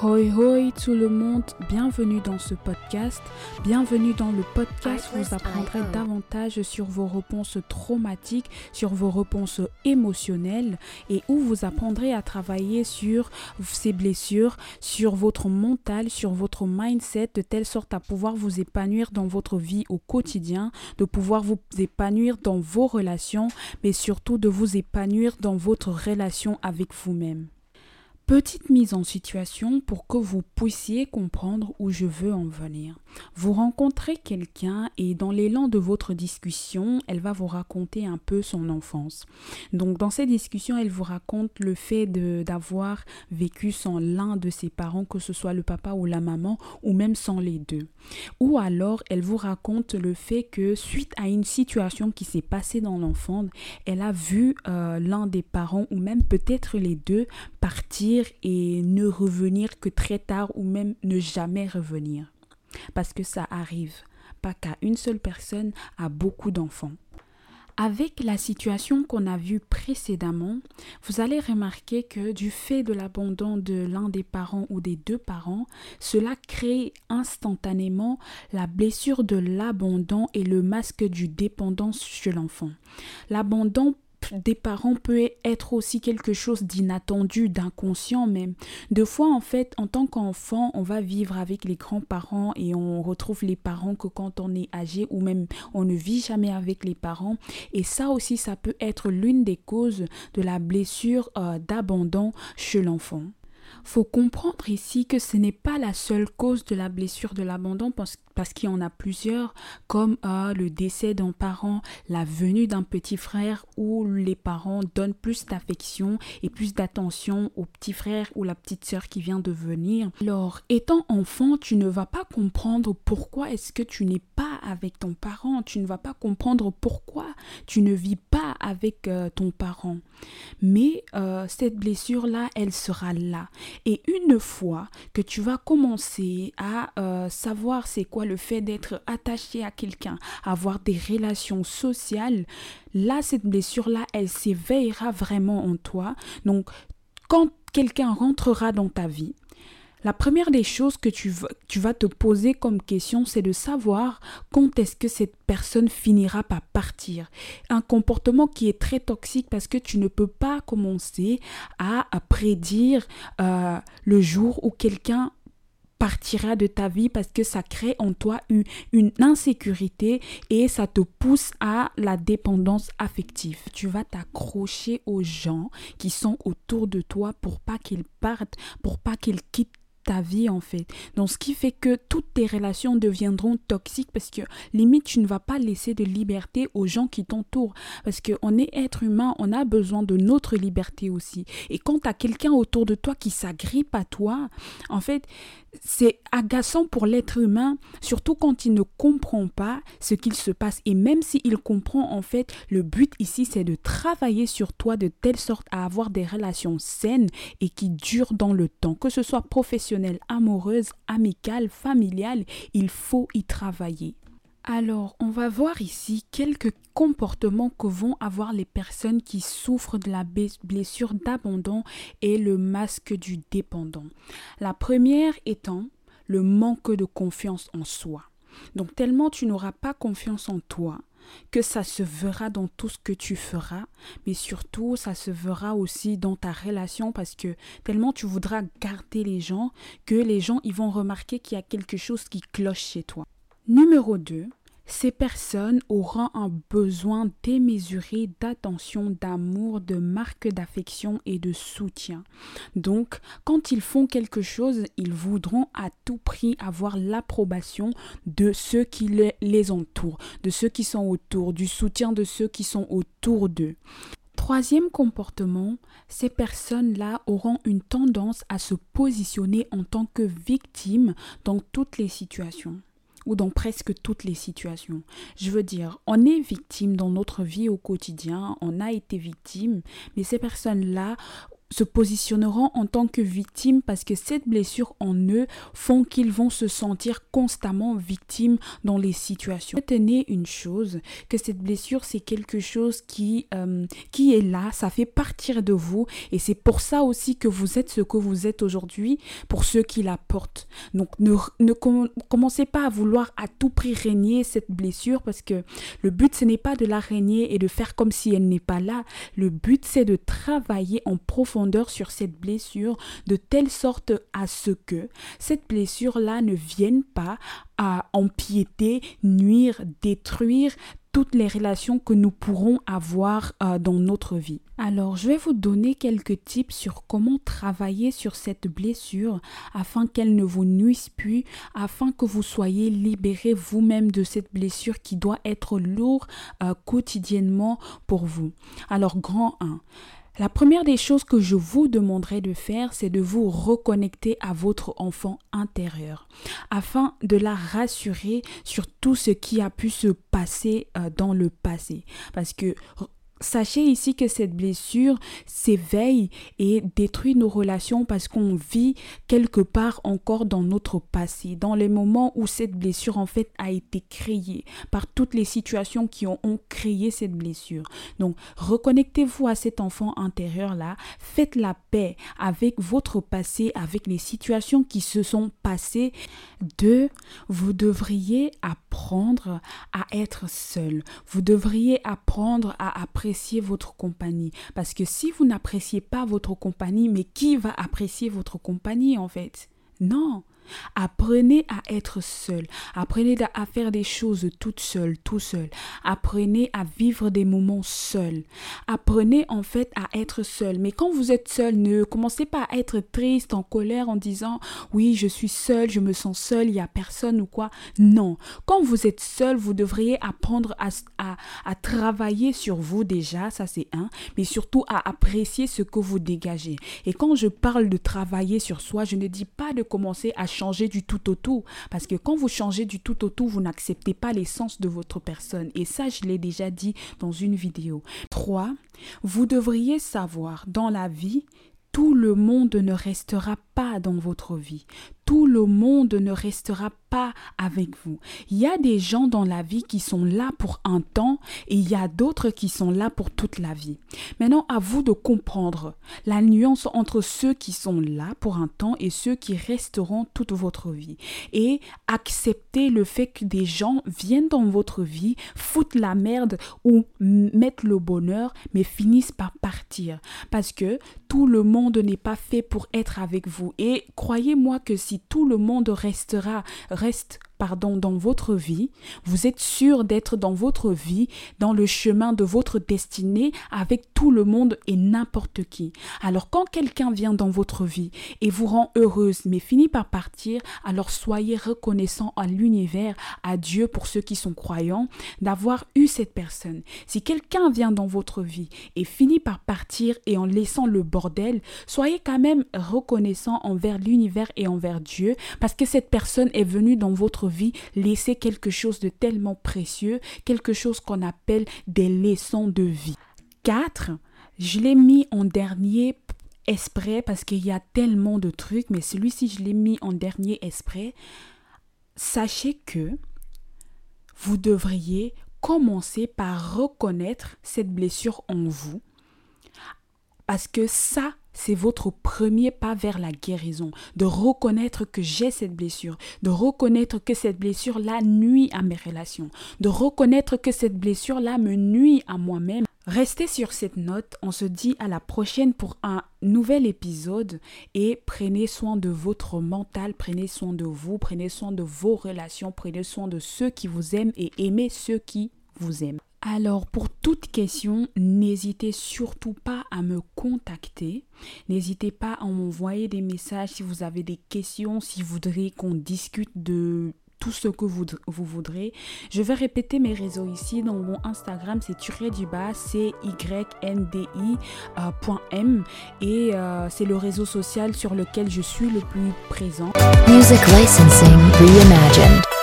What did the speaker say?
Hoi hoi tout le monde, bienvenue dans ce podcast. Bienvenue dans le podcast où vous apprendrez davantage sur vos réponses traumatiques, sur vos réponses émotionnelles et où vous apprendrez à travailler sur ces blessures, sur votre mental, sur votre mindset de telle sorte à pouvoir vous épanouir dans votre vie au quotidien, de pouvoir vous épanouir dans vos relations, mais surtout de vous épanouir dans votre relation avec vous-même. Petite mise en situation pour que vous puissiez comprendre où je veux en venir. Vous rencontrez quelqu'un et dans l'élan de votre discussion, elle va vous raconter un peu son enfance. Donc dans cette discussion, elle vous raconte le fait d'avoir vécu sans l'un de ses parents, que ce soit le papa ou la maman, ou même sans les deux. Ou alors, elle vous raconte le fait que suite à une situation qui s'est passée dans l'enfance, elle a vu euh, l'un des parents ou même peut-être les deux partir et ne revenir que très tard ou même ne jamais revenir. Parce que ça arrive, pas qu'à une seule personne, à beaucoup d'enfants. Avec la situation qu'on a vue précédemment, vous allez remarquer que du fait de l'abandon de l'un des parents ou des deux parents, cela crée instantanément la blessure de l'abandon et le masque du dépendance chez l'enfant. L'abandon des parents peut être aussi quelque chose d'inattendu, d'inconscient même. Deux fois, en fait, en tant qu'enfant, on va vivre avec les grands-parents et on retrouve les parents que quand on est âgé ou même on ne vit jamais avec les parents. Et ça aussi, ça peut être l'une des causes de la blessure euh, d'abandon chez l'enfant faut comprendre ici que ce n'est pas la seule cause de la blessure de l'abandon parce, qu'il y en a plusieurs comme euh, le décès d'un parent, la venue d'un petit frère où les parents donnent plus d'affection et plus d'attention au petit frère ou la petite sœur qui vient de venir. Alors, étant enfant, tu ne vas pas comprendre pourquoi est-ce que tu n'es pas avec ton parent, tu ne vas pas comprendre pourquoi tu ne vis pas avec euh, ton parent. Mais euh, cette blessure-là, elle sera là. Et une fois que tu vas commencer à euh, savoir c'est quoi le fait d'être attaché à quelqu'un, avoir des relations sociales, là, cette blessure-là, elle s'éveillera vraiment en toi. Donc, quand quelqu'un rentrera dans ta vie, la première des choses que tu, vas te poser comme question, c'est de savoir quand est-ce que cette personne finira par partir. Un comportement qui est très toxique parce que tu ne peux pas commencer à, prédire euh, le jour où quelqu'un partira de ta vie parce que ça crée en toi une, insécurité et ça te pousse à la dépendance affective. Tu vas t'accrocher aux gens qui sont autour de toi pour pas qu'ils partent, pour pas qu'ils quittent ta vie en fait. Donc ce qui fait que toutes tes relations deviendront toxiques parce que limite tu ne vas pas laisser de liberté aux gens qui t'entourent parce qu'on est être humain, on a besoin de notre liberté aussi. Et quand tu as quelqu'un autour de toi qui s'agrippe à toi, en fait, c'est agaçant pour l'être humain, surtout quand il ne comprend pas ce qu'il se passe. Et même s'il comprend, en fait, le but ici, c'est de travailler sur toi de telle sorte à avoir des relations saines et qui durent dans le temps. Que ce soit professionnel, amoureuse, amicale, familiale, il faut y travailler. Alors, on va voir ici quelques comportements que vont avoir les personnes qui souffrent de la blessure d'abandon et le masque du dépendant. La première étant le manque de confiance en soi. Donc, tellement tu n'auras pas confiance en toi que ça se verra dans tout ce que tu feras, mais surtout ça se verra aussi dans ta relation parce que tellement tu voudras garder les gens que les gens ils vont remarquer qu'il y a quelque chose qui cloche chez toi. Numéro 2, ces personnes auront un besoin démesuré d'attention, d'amour, de marque d'affection et de soutien. Donc, quand ils font quelque chose, ils voudront à tout prix avoir l'approbation de ceux qui les entourent, de ceux qui sont autour, du soutien de ceux qui sont autour d'eux. Troisième comportement, ces personnes-là auront une tendance à se positionner en tant que victimes dans toutes les situations dans presque toutes les situations. Je veux dire, on est victime dans notre vie au quotidien, on a été victime, mais ces personnes-là se positionneront en tant que victimes parce que cette blessure en eux font qu'ils vont se sentir constamment victimes dans les situations. Retenez une chose, que cette blessure c'est quelque chose qui, euh, qui est là, ça fait partir de vous et c'est pour ça aussi que vous êtes ce que vous êtes aujourd'hui pour ceux qui la portent. Donc ne, ne commencez pas à vouloir à tout prix régner cette blessure parce que le but ce n'est pas de la régner et de faire comme si elle n'est pas là. Le but c'est de travailler en profondeur sur cette blessure de telle sorte à ce que cette blessure-là ne vienne pas à empiéter, nuire, détruire toutes les relations que nous pourrons avoir euh, dans notre vie. Alors, je vais vous donner quelques tips sur comment travailler sur cette blessure afin qu'elle ne vous nuise plus, afin que vous soyez libéré vous-même de cette blessure qui doit être lourde euh, quotidiennement pour vous. Alors, grand 1, la première des choses que je vous demanderai de faire, c'est de vous reconnecter à votre enfant intérieur afin de la rassurer sur tout ce qui a pu se passer euh, dans le passé. Parce que Sachez ici que cette blessure s'éveille et détruit nos relations parce qu'on vit quelque part encore dans notre passé, dans les moments où cette blessure en fait a été créée par toutes les situations qui ont, créé cette blessure. Donc reconnectez-vous à cet enfant intérieur-là, faites la paix avec votre passé, avec les situations qui se sont passées. Deux, vous devriez apprendre à être seul. Vous devriez apprendre à apprécier votre compagnie. Parce que si vous n'appréciez pas votre compagnie, mais qui va apprécier votre compagnie en fait? Non. Apprenez à être seul. Apprenez à faire des choses toute seule, tout seul. Apprenez à vivre des moments seuls. Apprenez en fait à être seul. Mais quand vous êtes seul, ne commencez pas à être triste, en colère, en disant oui, je suis seul, je me sens seul, il n'y a personne ou quoi. Non. Quand vous êtes seul, vous devriez apprendre à, à, à travailler sur vous déjà, ça c'est un, mais surtout à apprécier ce que vous dégagez. Et quand je parle de travailler sur soi, je ne dis pas de commencer à du tout au tout. Parce que quand vous changez du tout au tout, vous n'acceptez pas l'essence de votre personne. Et ça, je l'ai déjà dit dans une vidéo. 3. Vous devriez savoir dans la vie, tout le monde ne restera pas dans votre vie. Tout le monde ne restera pas avec vous. Il y a des gens dans la vie qui sont là pour un temps et il y a d'autres qui sont là pour toute la vie. Maintenant, à vous de comprendre la nuance entre ceux qui sont là pour un temps et ceux qui resteront toute votre vie. Et accepter le fait que des gens viennent dans votre vie, foutent la merde ou mettent le bonheur, mais finissent par partir. Parce que tout le monde n'est pas fait pour être avec vous et croyez-moi que si tout le monde restera, reste dans votre vie, vous êtes sûr d'être dans votre vie, dans le chemin de votre destinée avec tout le monde et n'importe qui. Alors quand quelqu'un vient dans votre vie et vous rend heureuse mais finit par partir, alors soyez reconnaissant à l'univers, à Dieu pour ceux qui sont croyants, d'avoir eu cette personne. Si quelqu'un vient dans votre vie et finit par partir et en laissant le bordel, soyez quand même reconnaissant envers l'univers et envers Dieu parce que cette personne est venue dans votre laisser quelque chose de tellement précieux, quelque chose qu'on appelle des leçons de vie. 4. Je l'ai mis en dernier exprès parce qu'il y a tellement de trucs, mais celui-ci, je l'ai mis en dernier exprès. Sachez que vous devriez commencer par reconnaître cette blessure en vous. Parce que ça, c'est votre premier pas vers la guérison, de reconnaître que j'ai cette blessure, de reconnaître que cette blessure-là nuit à mes relations, de reconnaître que cette blessure-là me nuit à moi-même. Restez sur cette note, on se dit à la prochaine pour un nouvel épisode. Et prenez soin de votre mental, prenez soin de vous, prenez soin de vos relations, prenez soin de ceux qui vous aiment et aimez ceux qui vous aiment. Alors, pour toute question, n'hésitez surtout pas à me contacter. N'hésitez pas à m'envoyer des messages si vous avez des questions, si vous voudrez qu'on discute de tout ce que vous, vous, voudrez. Je vais répéter mes réseaux ici. Dans mon Instagram, c'est bas, i.m et euh, c'est le réseau social sur lequel je suis le plus présent. Music licensing reimagined.